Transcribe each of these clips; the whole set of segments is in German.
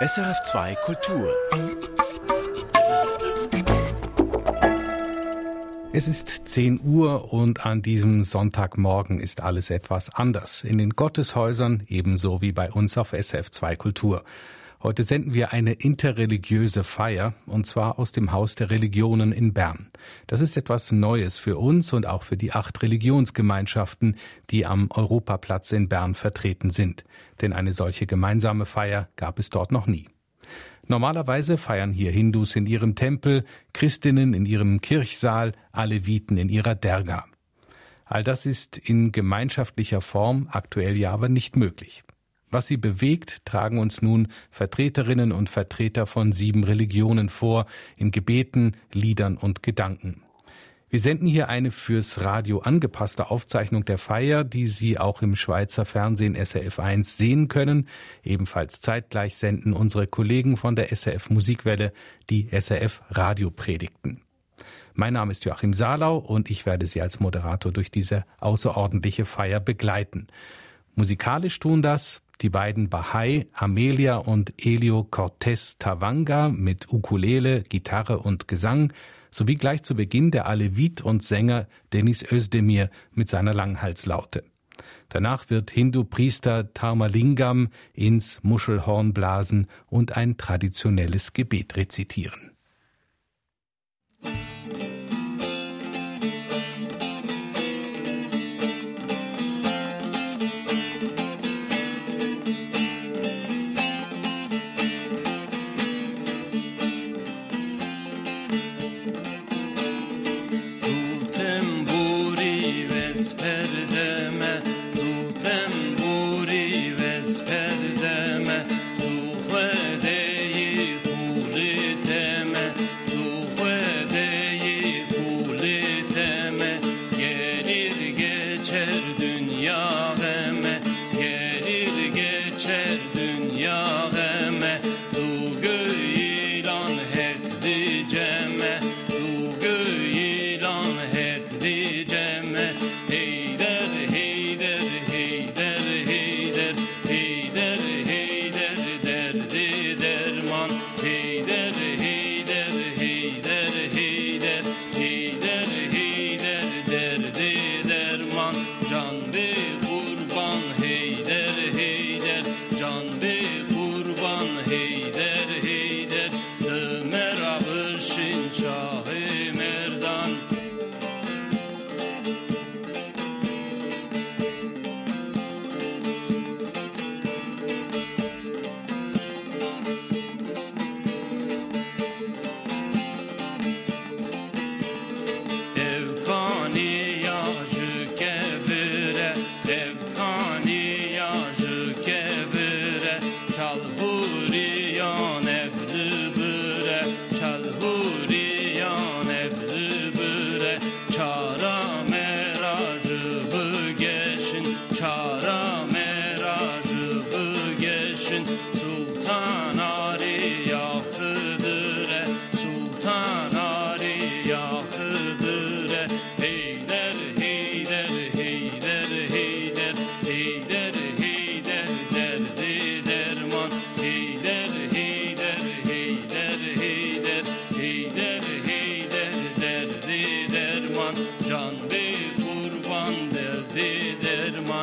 SRF2 Kultur. Es ist 10 Uhr und an diesem Sonntagmorgen ist alles etwas anders. In den Gotteshäusern ebenso wie bei uns auf SRF2 Kultur. Heute senden wir eine interreligiöse Feier, und zwar aus dem Haus der Religionen in Bern. Das ist etwas Neues für uns und auch für die acht Religionsgemeinschaften, die am Europaplatz in Bern vertreten sind. Denn eine solche gemeinsame Feier gab es dort noch nie. Normalerweise feiern hier Hindus in ihrem Tempel, Christinnen in ihrem Kirchsaal, Aleviten in ihrer Derga. All das ist in gemeinschaftlicher Form aktuell ja aber nicht möglich. Was sie bewegt, tragen uns nun Vertreterinnen und Vertreter von sieben Religionen vor, in Gebeten, Liedern und Gedanken. Wir senden hier eine fürs Radio angepasste Aufzeichnung der Feier, die Sie auch im Schweizer Fernsehen SRF 1 sehen können. Ebenfalls zeitgleich senden unsere Kollegen von der SRF Musikwelle die SRF Radiopredigten. Mein Name ist Joachim Salau und ich werde Sie als Moderator durch diese außerordentliche Feier begleiten. Musikalisch tun das die beiden Bahai, Amelia und Elio Cortés Tavanga mit Ukulele, Gitarre und Gesang, sowie gleich zu Beginn der Alevit und Sänger Denis Özdemir mit seiner Langhalslaute. Danach wird Hindu-Priester Tharmalingam ins Muschelhorn blasen und ein traditionelles Gebet rezitieren.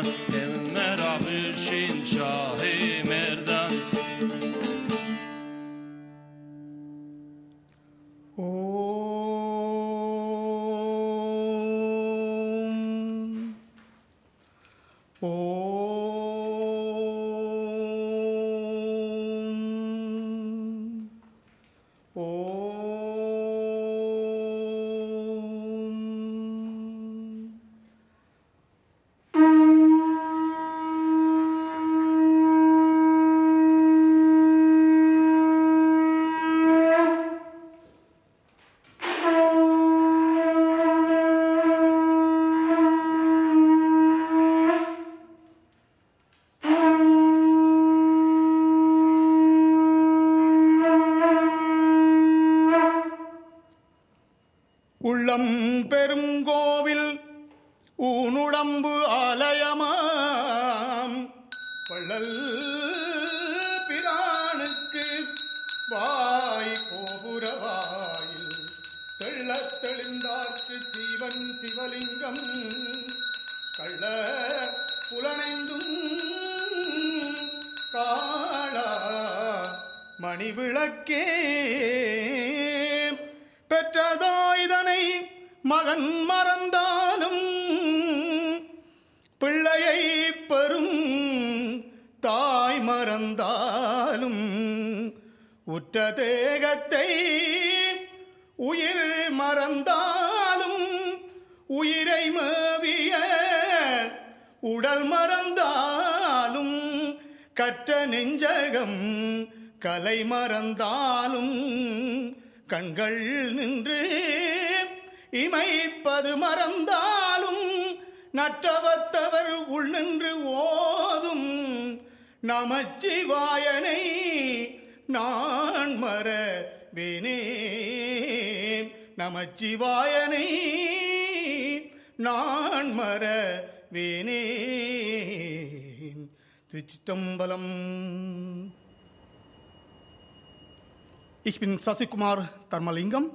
Devin mer a bhushin shahim er முனுடம்பு ஆலயமாம். பள்ளல் பிரானுக்கு வாய் கோபுரவாயில் தெள்ள தெளிந்தார்க்கு சீவன் சிவலிங்கம். கள்ள புலனைந்தும் காளா மணிவிளக்கே. பெற்றதாய்தனை மகன் மறந்தாலும் பிள்ளையை பெறும் தாய் மறந்தாலும் உற்ற தேகத்தை உயிர் மறந்தாலும் உயிரை மேவிய உடல் மறந்தாலும் கற்ற நெஞ்சகம் கலை மறந்தாலும் கண்கள் நின்று இமைப்பது மறந்தால் நற்றவத்தவர் உள் நின்று ஓதும் நமச்சிவாயனை நான் மறவேனே நமச்சிவாயனை நான் மறவேனே திருச்சிட்டம்பலம் Ich bin Sasikumar Dharmalingam,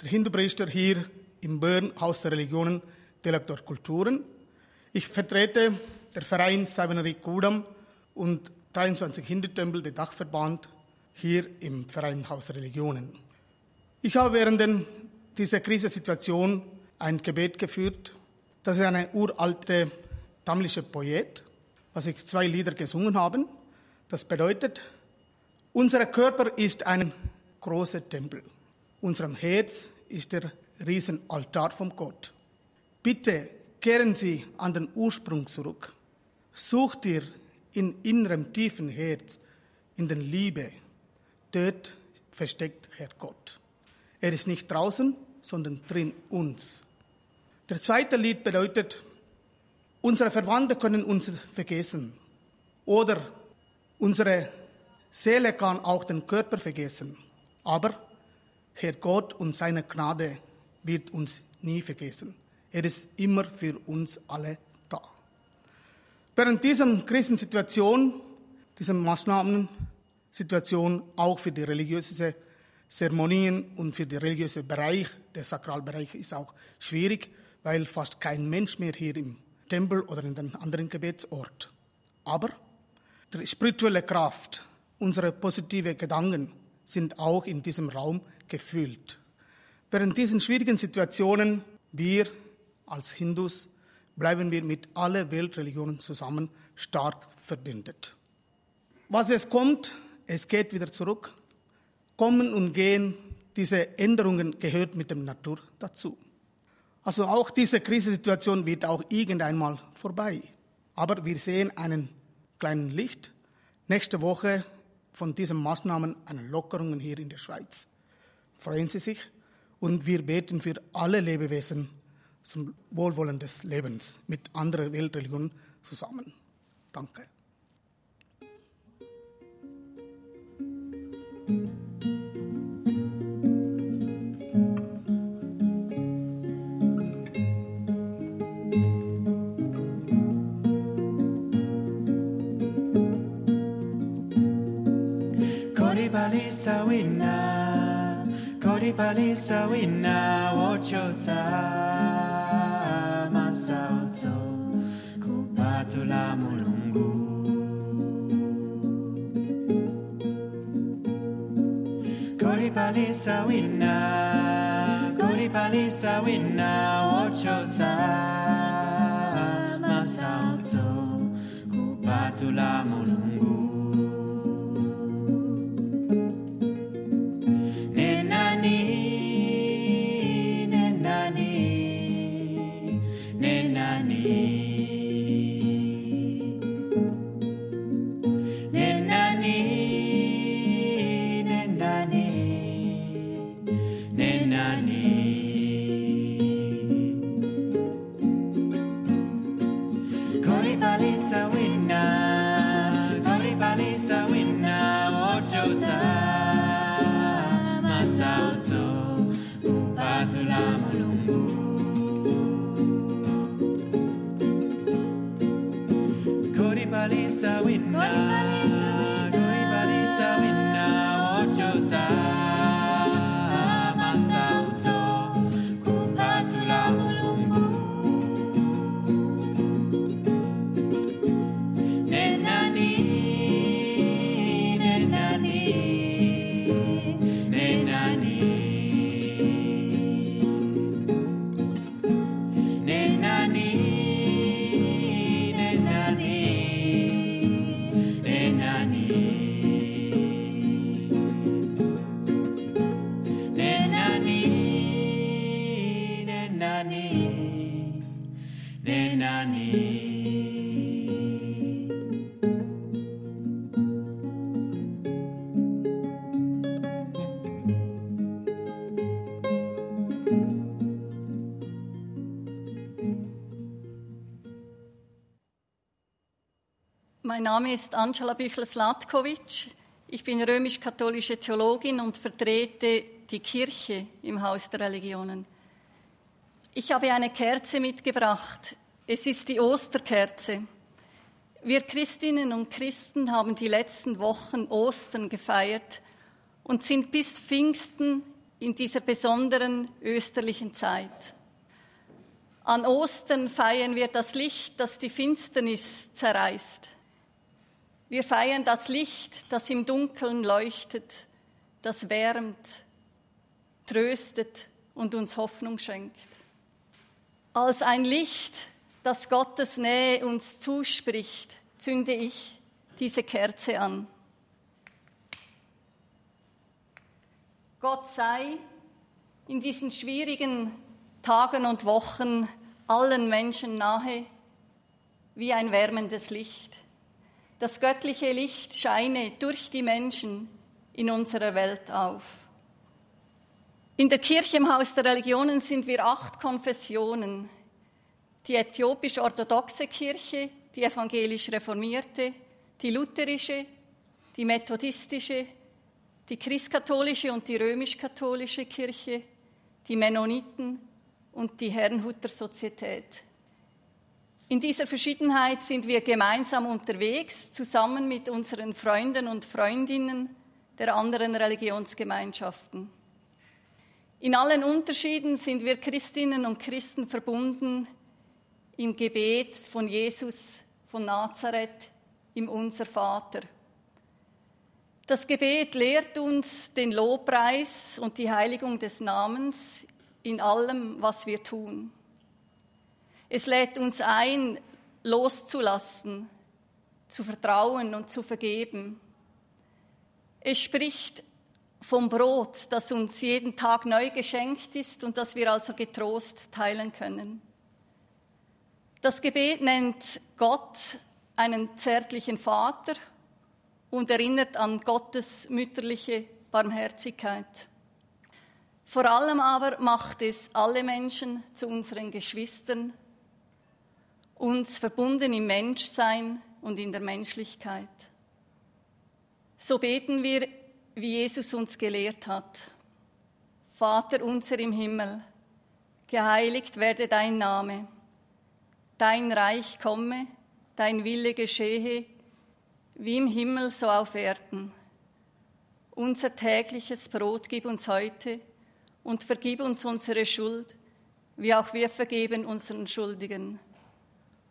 der Hindu-Priester hier im Bern Haus der Religionen, Direktor Kulturen. Ich vertrete der Verein Savanari Kudam und 23 Hindu-Tempel, der Dachverband, hier im Verein Haus der Religionen. Ich habe während dieser Krisensituation ein Gebet geführt. Das ist eine uralte tamilische Poet, was ich zwei Lieder gesungen habe. Das bedeutet, unser Körper ist ein großer Tempel. Unserem Herz ist der Riesenaltar vom Gott. Bitte kehren Sie an den Ursprung zurück. Sucht ihr in innerem tiefen Herz, in den Liebe. Dort versteckt Herr Gott. Er ist nicht draußen, sondern drin uns. Der zweite Lied bedeutet, unsere Verwandte können uns vergessen. Oder unsere Seele kann auch den Körper vergessen. Aber Herr Gott und seine Gnade wird uns nie vergessen. Er ist immer für uns alle da. Während dieser Krisensituation, dieser Maßnahmensituation, auch für die religiöse Zeremonien und für den religiösen Bereich, der Sakralbereich ist auch schwierig, weil fast kein Mensch mehr hier im Tempel oder in den anderen Gebetsort. Aber die spirituelle Kraft, unsere positive Gedanken sind auch in diesem Raum gefühlt. Während diesen schwierigen Situationen, wir als Hindus bleiben wir mit allen Weltreligionen zusammen stark verbündet. Was es kommt, es geht wieder zurück. Kommen und gehen, diese Änderungen gehört mit der Natur dazu. Also auch diese Krisensituation wird auch irgendeinmal vorbei. Aber wir sehen einen kleinen Licht. Nächste Woche von diesen Maßnahmen eine Lockerung hier in der Schweiz. Freuen Sie sich und wir beten für alle Lebewesen zum Wohlwollen des Lebens mit anderen Weltreligionen zusammen. Danke. Koripalisa wina, koripalisa wina, sauzo kupato la mulungu. Kori palisa winna kori palisa winna ochota ma sauzo kupato la mulungu. out Mein Name ist Angela Büchler-Slatkovic. Ich bin römisch-katholische Theologin und vertrete die Kirche im Haus der Religionen. Ich habe eine Kerze mitgebracht. Es ist die Osterkerze. Wir Christinnen und Christen haben die letzten Wochen Ostern gefeiert und sind bis Pfingsten in dieser besonderen österlichen Zeit. An Ostern feiern wir das Licht, das die Finsternis zerreißt. Wir feiern das Licht, das im Dunkeln leuchtet, das wärmt, tröstet und uns Hoffnung schenkt. Als ein Licht, das Gottes Nähe uns zuspricht, zünde ich diese Kerze an. Gott sei in diesen schwierigen Tagen und Wochen allen Menschen nahe wie ein wärmendes Licht. Das göttliche Licht scheine durch die Menschen in unserer Welt auf. In der Kirche im Haus der Religionen sind wir acht Konfessionen. Die äthiopisch-orthodoxe Kirche, die evangelisch-reformierte, die lutherische, die methodistische, die christkatholische und die römisch-katholische Kirche, die Mennoniten und die Herrnhuter Sozietät. In dieser Verschiedenheit sind wir gemeinsam unterwegs, zusammen mit unseren Freunden und Freundinnen der anderen Religionsgemeinschaften. In allen Unterschieden sind wir Christinnen und Christen verbunden im Gebet von Jesus von Nazareth, im Unser Vater. Das Gebet lehrt uns den Lobpreis und die Heiligung des Namens in allem, was wir tun. Es lädt uns ein, loszulassen, zu vertrauen und zu vergeben. Es spricht vom Brot, das uns jeden Tag neu geschenkt ist und das wir also getrost teilen können. Das Gebet nennt Gott einen zärtlichen Vater und erinnert an Gottes mütterliche Barmherzigkeit. Vor allem aber macht es alle Menschen zu unseren Geschwistern, uns verbunden im Menschsein und in der Menschlichkeit. So beten wir, wie Jesus uns gelehrt hat. Vater unser im Himmel, geheiligt werde dein Name, dein Reich komme, dein Wille geschehe, wie im Himmel so auf Erden. Unser tägliches Brot gib uns heute und vergib uns unsere Schuld, wie auch wir vergeben unseren Schuldigen.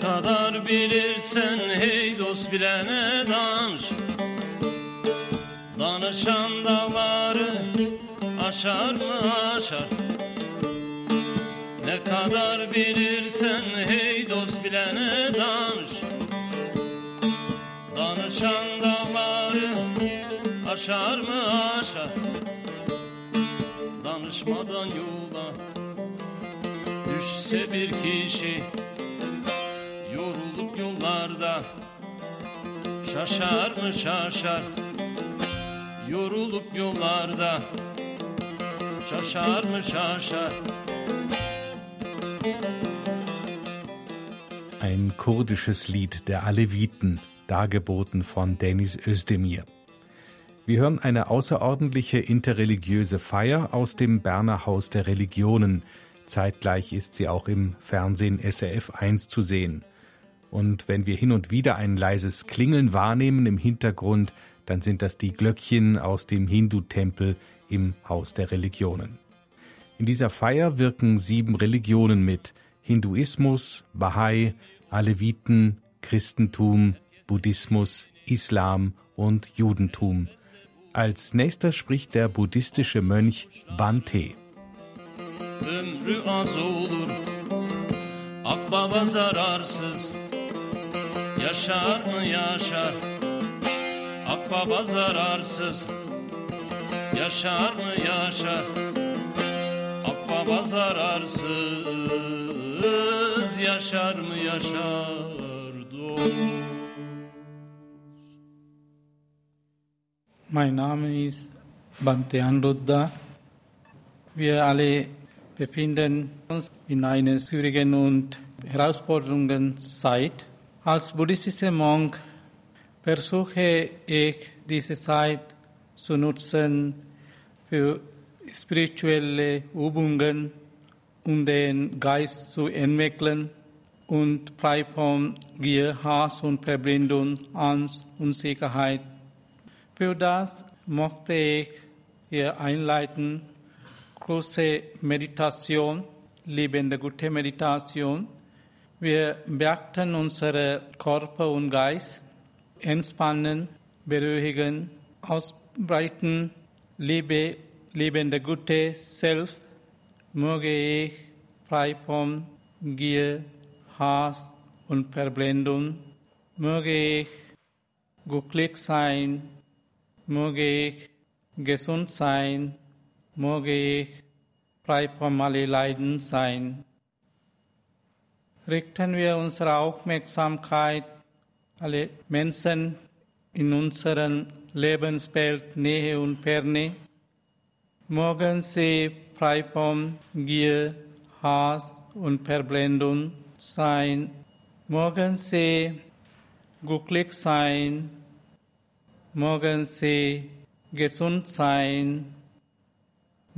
kadar bilirsen hey dost bilene danış. Danışan dağları aşar mı aşar? Ne kadar bilirsen hey dost bilene danış. Danışan dağları aşar mı aşar? Danışmadan yola düşse bir kişi yollarda şaşar mı şaşar Yorulup yollarda şaşar mı şaşar Ein kurdisches Lied der Aleviten, dargeboten von Denis Özdemir. Wir hören eine außerordentliche interreligiöse Feier aus dem Berner Haus der Religionen. Zeitgleich ist sie auch im Fernsehen SRF 1 zu sehen. Und wenn wir hin und wieder ein leises Klingeln wahrnehmen im Hintergrund, dann sind das die Glöckchen aus dem Hindu-Tempel im Haus der Religionen. In dieser Feier wirken sieben Religionen mit Hinduismus, Bahai, Aleviten, Christentum, Buddhismus, Islam und Judentum. Als nächster spricht der buddhistische Mönch Bante. Akbaba zararsız. Yaşar mı yaşar? Akbaba zararsız. Yaşar mı yaşar? Akbaba zararsız. Yaşar mı yaşar? Mein Name ist Bante Anruddha. Wir alle befinden uns in einer schwierigen und herausfordernden Zeit. Als buddhistischer Monk versuche ich diese Zeit zu nutzen für spirituelle Übungen, um den Geist zu entwickeln und frei von Gier, Hass und Verblendung, Angst und Sicherheit. Für das möchte ich hier einleiten, große Meditation, lebende gute Meditation. Wir beachten unsere Körper und Geist, entspannen, beruhigen, ausbreiten, Liebe, lebende gute Selbst, möge ich frei von Gier, Hass und Verblendung, möge ich glücklich sein, möge ich gesund sein, möge ich frei von alle Leiden sein. Richten wir unsere Aufmerksamkeit alle Menschen in unserem Lebenswelt Nähe und Ferne. Mögen sie frei von Gier, Hass und Verblendung sein. Mögen sie glücklich sein. Mögen sie gesund sein.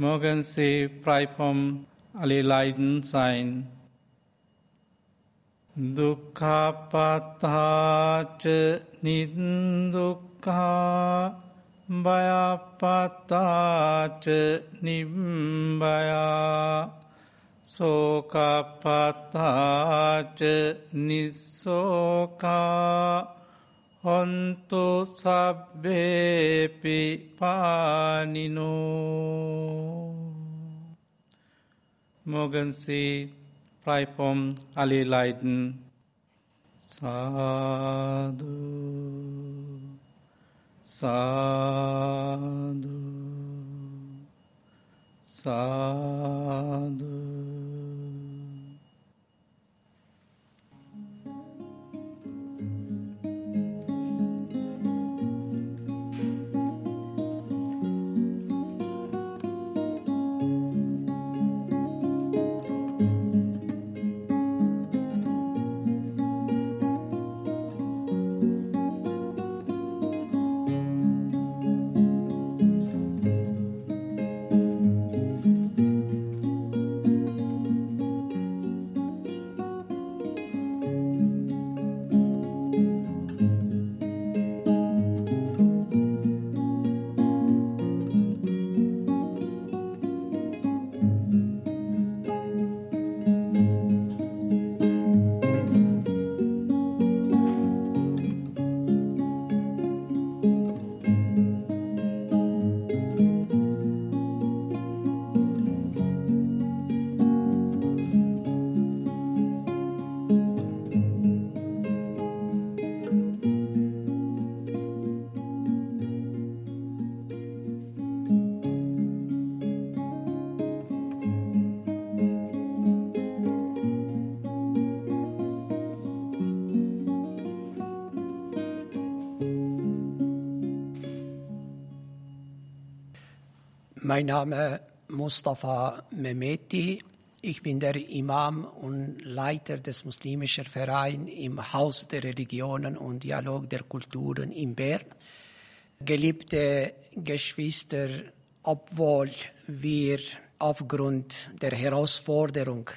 Morgensee Pripom alle Leiden sein. දුක්කාපත්තාච නිදුක්කා බයපත්තාච නිම්බයා සෝකපත්තාච නිස්සෝකා හොන්තු සබ්බේපි පානිනෝ Mögen Sie frei von alle Leiden. Sadhu, Sadhu, Sadhu. Mein Name Mustafa Mehmeti. Ich bin der Imam und Leiter des muslimischen Vereins im Haus der Religionen und Dialog der Kulturen in Bern. Geliebte Geschwister, obwohl wir aufgrund der Herausforderung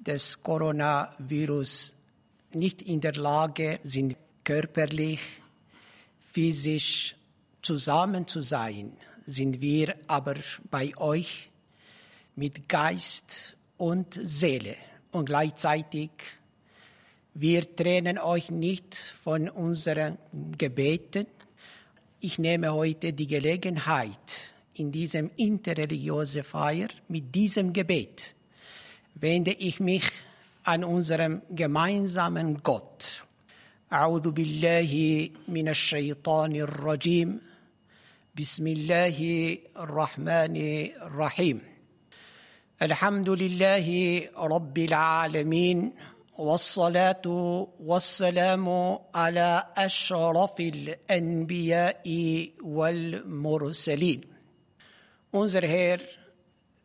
des Coronavirus nicht in der Lage sind, körperlich, physisch zusammen zu sein, sind wir aber bei euch mit Geist und Seele und gleichzeitig wir trennen euch nicht von unseren Gebeten. ich nehme heute die Gelegenheit, in diesem interreligiösen Feier mit diesem Gebet wende ich mich an unserem gemeinsamen Gott. أعوذ بالله من الشيطان الرجيم بسم الله الرحمن الرحيم الحمد لله رب العالمين والصلاة والسلام على أشرف الأنبياء والمرسلين Unser Herr,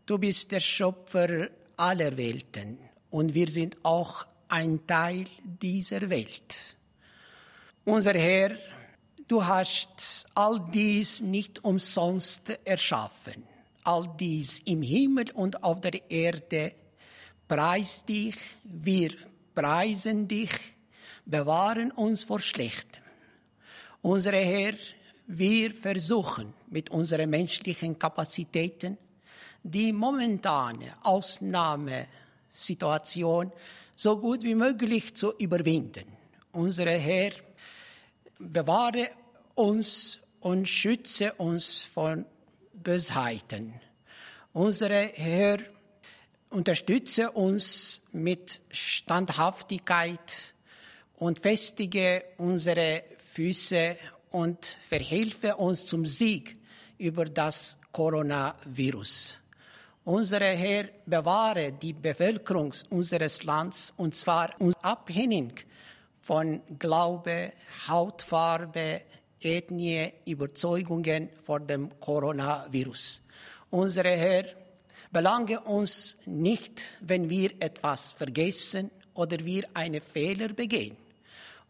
du bist der Schöpfer aller Welten und wir sind auch ein Teil dieser Welt. Unser Herr, du hast all dies nicht umsonst erschaffen. All dies im Himmel und auf der Erde. Preis dich, wir preisen dich, bewahren uns vor Schlechtem. Unser Herr, wir versuchen mit unseren menschlichen Kapazitäten die momentane Ausnahmesituation so gut wie möglich zu überwinden. Unser Herr, bewahre uns und schütze uns von Bösheiten. Unser Herr, unterstütze uns mit Standhaftigkeit und festige unsere Füße und verhilfe uns zum Sieg über das Coronavirus. Unser Herr, bewahre die Bevölkerung unseres Landes und zwar abhängig von Glaube, Hautfarbe, Ethnie, Überzeugungen vor dem Coronavirus. Unser Herr, belange uns nicht, wenn wir etwas vergessen oder wir einen Fehler begehen.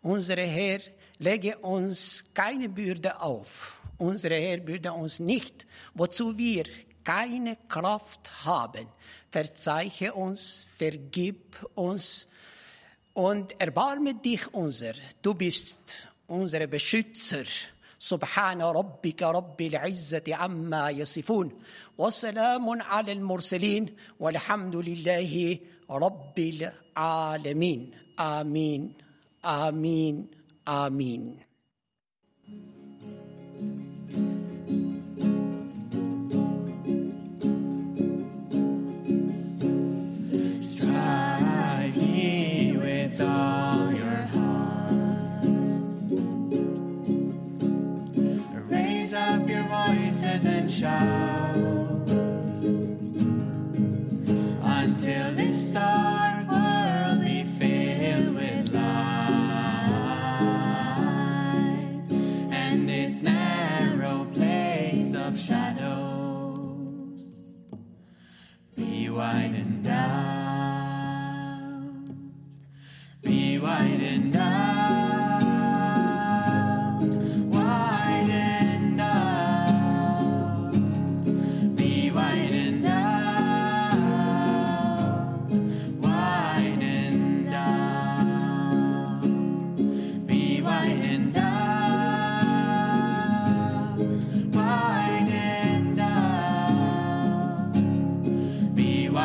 Unser Herr, lege uns keine Bürde auf. Unser Herr, bürde uns nicht, wozu wir keine Kraft haben. Verzeiche uns, vergib uns und erbarme dich unser. Du bist unser Beschützer. سبحان ربك رب العزة عما يصفون وسلام على المرسلين والحمد لله رب العالمين. آمين. آمين. آمين.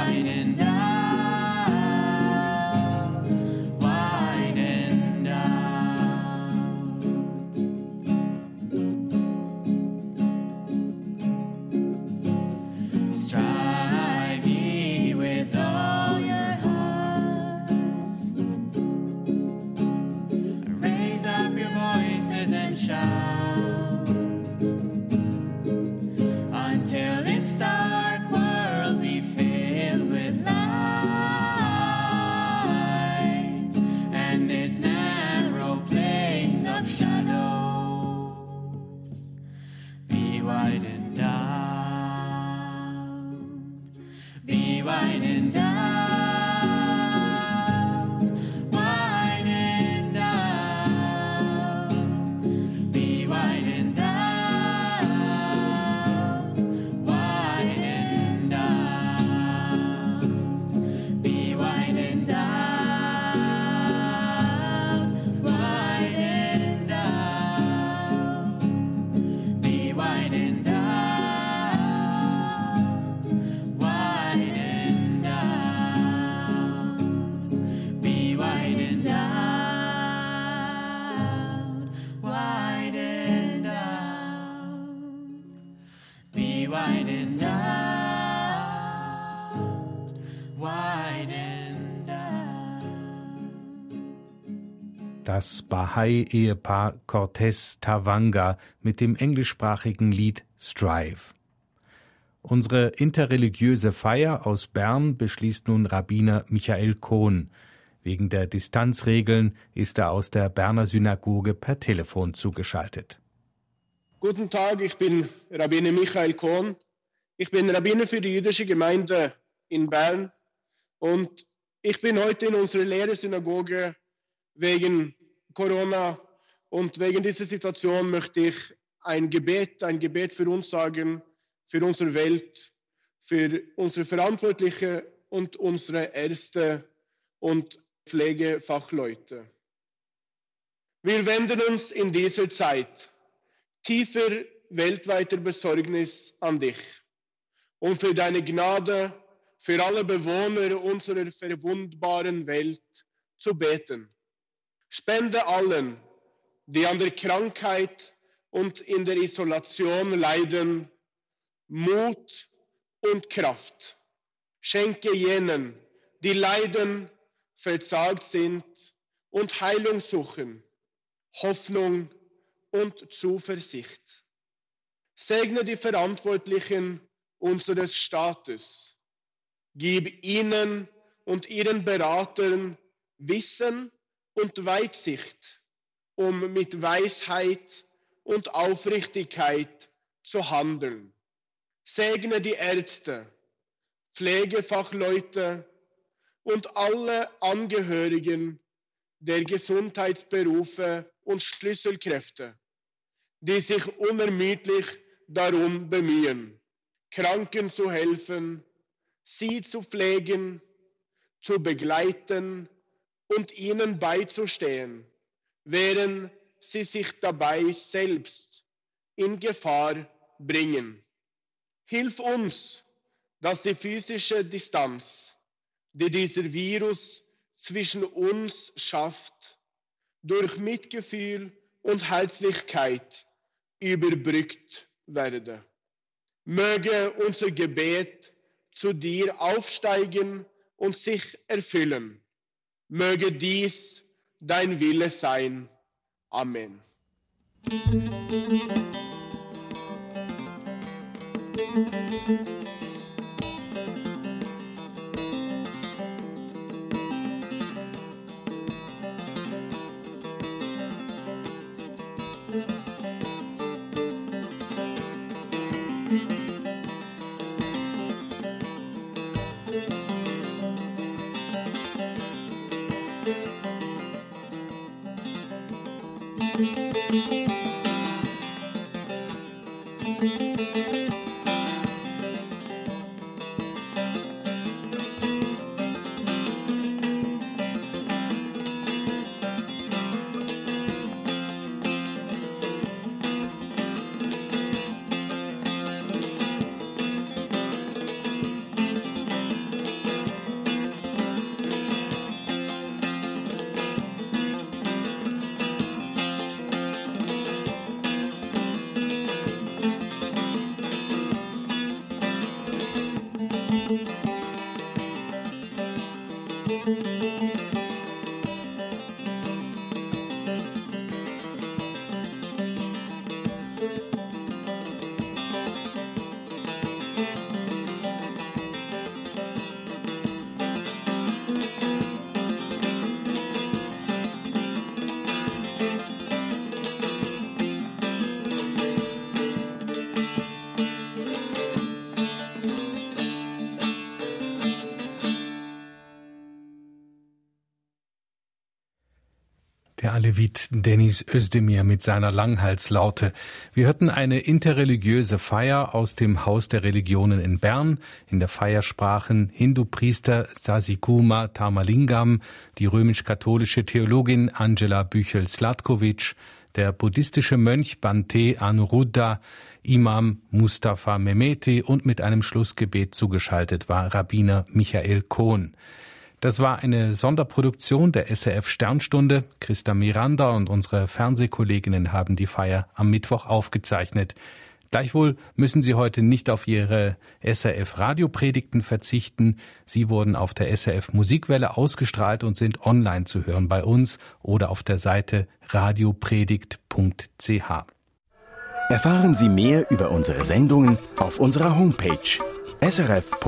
shining down. Das Bahai-Ehepaar Cortez Tawanga mit dem englischsprachigen Lied Strive. Unsere interreligiöse Feier aus Bern beschließt nun Rabbiner Michael Kohn. Wegen der Distanzregeln ist er aus der Berner Synagoge per Telefon zugeschaltet. Guten Tag, ich bin Rabbiner Michael Kohn. Ich bin Rabbiner für die jüdische Gemeinde in Bern und ich bin heute in unserer Lehre-Synagoge wegen Corona und wegen dieser Situation möchte ich ein Gebet, ein Gebet für uns sagen, für unsere Welt, für unsere Verantwortliche und unsere Ärzte und Pflegefachleute. Wir wenden uns in dieser Zeit tiefer weltweiter Besorgnis an dich und für deine Gnade für alle Bewohner unserer verwundbaren Welt zu beten. Spende allen, die an der Krankheit und in der Isolation leiden, Mut und Kraft. Schenke jenen, die leiden, verzagt sind und Heilung suchen, Hoffnung und Zuversicht. Segne die Verantwortlichen unseres Staates. Gib ihnen und ihren Beratern Wissen und Weitsicht, um mit Weisheit und Aufrichtigkeit zu handeln. Segne die Ärzte, Pflegefachleute und alle Angehörigen der Gesundheitsberufe und Schlüsselkräfte, die sich unermüdlich darum bemühen, Kranken zu helfen, sie zu pflegen, zu begleiten und ihnen beizustehen, während sie sich dabei selbst in Gefahr bringen. Hilf uns, dass die physische Distanz, die dieser Virus zwischen uns schafft, durch Mitgefühl und Herzlichkeit überbrückt werde. Möge unser Gebet zu dir aufsteigen und sich erfüllen. Möge dies dein Wille sein. Amen. Der Alevit Denis Özdemir mit seiner Langhalslaute. Wir hörten eine interreligiöse Feier aus dem Haus der Religionen in Bern. In der Feier sprachen Hindu-Priester Sasikuma Tamalingam, die römisch-katholische Theologin Angela Büchel-Slatkovic, der buddhistische Mönch Bante Anuruddha, Imam Mustafa Mehmeti und mit einem Schlussgebet zugeschaltet war Rabbiner Michael Kohn. Das war eine Sonderproduktion der SRF Sternstunde. Christa Miranda und unsere Fernsehkolleginnen haben die Feier am Mittwoch aufgezeichnet. Gleichwohl müssen Sie heute nicht auf Ihre SRF Radiopredigten verzichten. Sie wurden auf der SRF Musikwelle ausgestrahlt und sind online zu hören bei uns oder auf der Seite radiopredigt.ch. Erfahren Sie mehr über unsere Sendungen auf unserer Homepage srf.ch-kultur.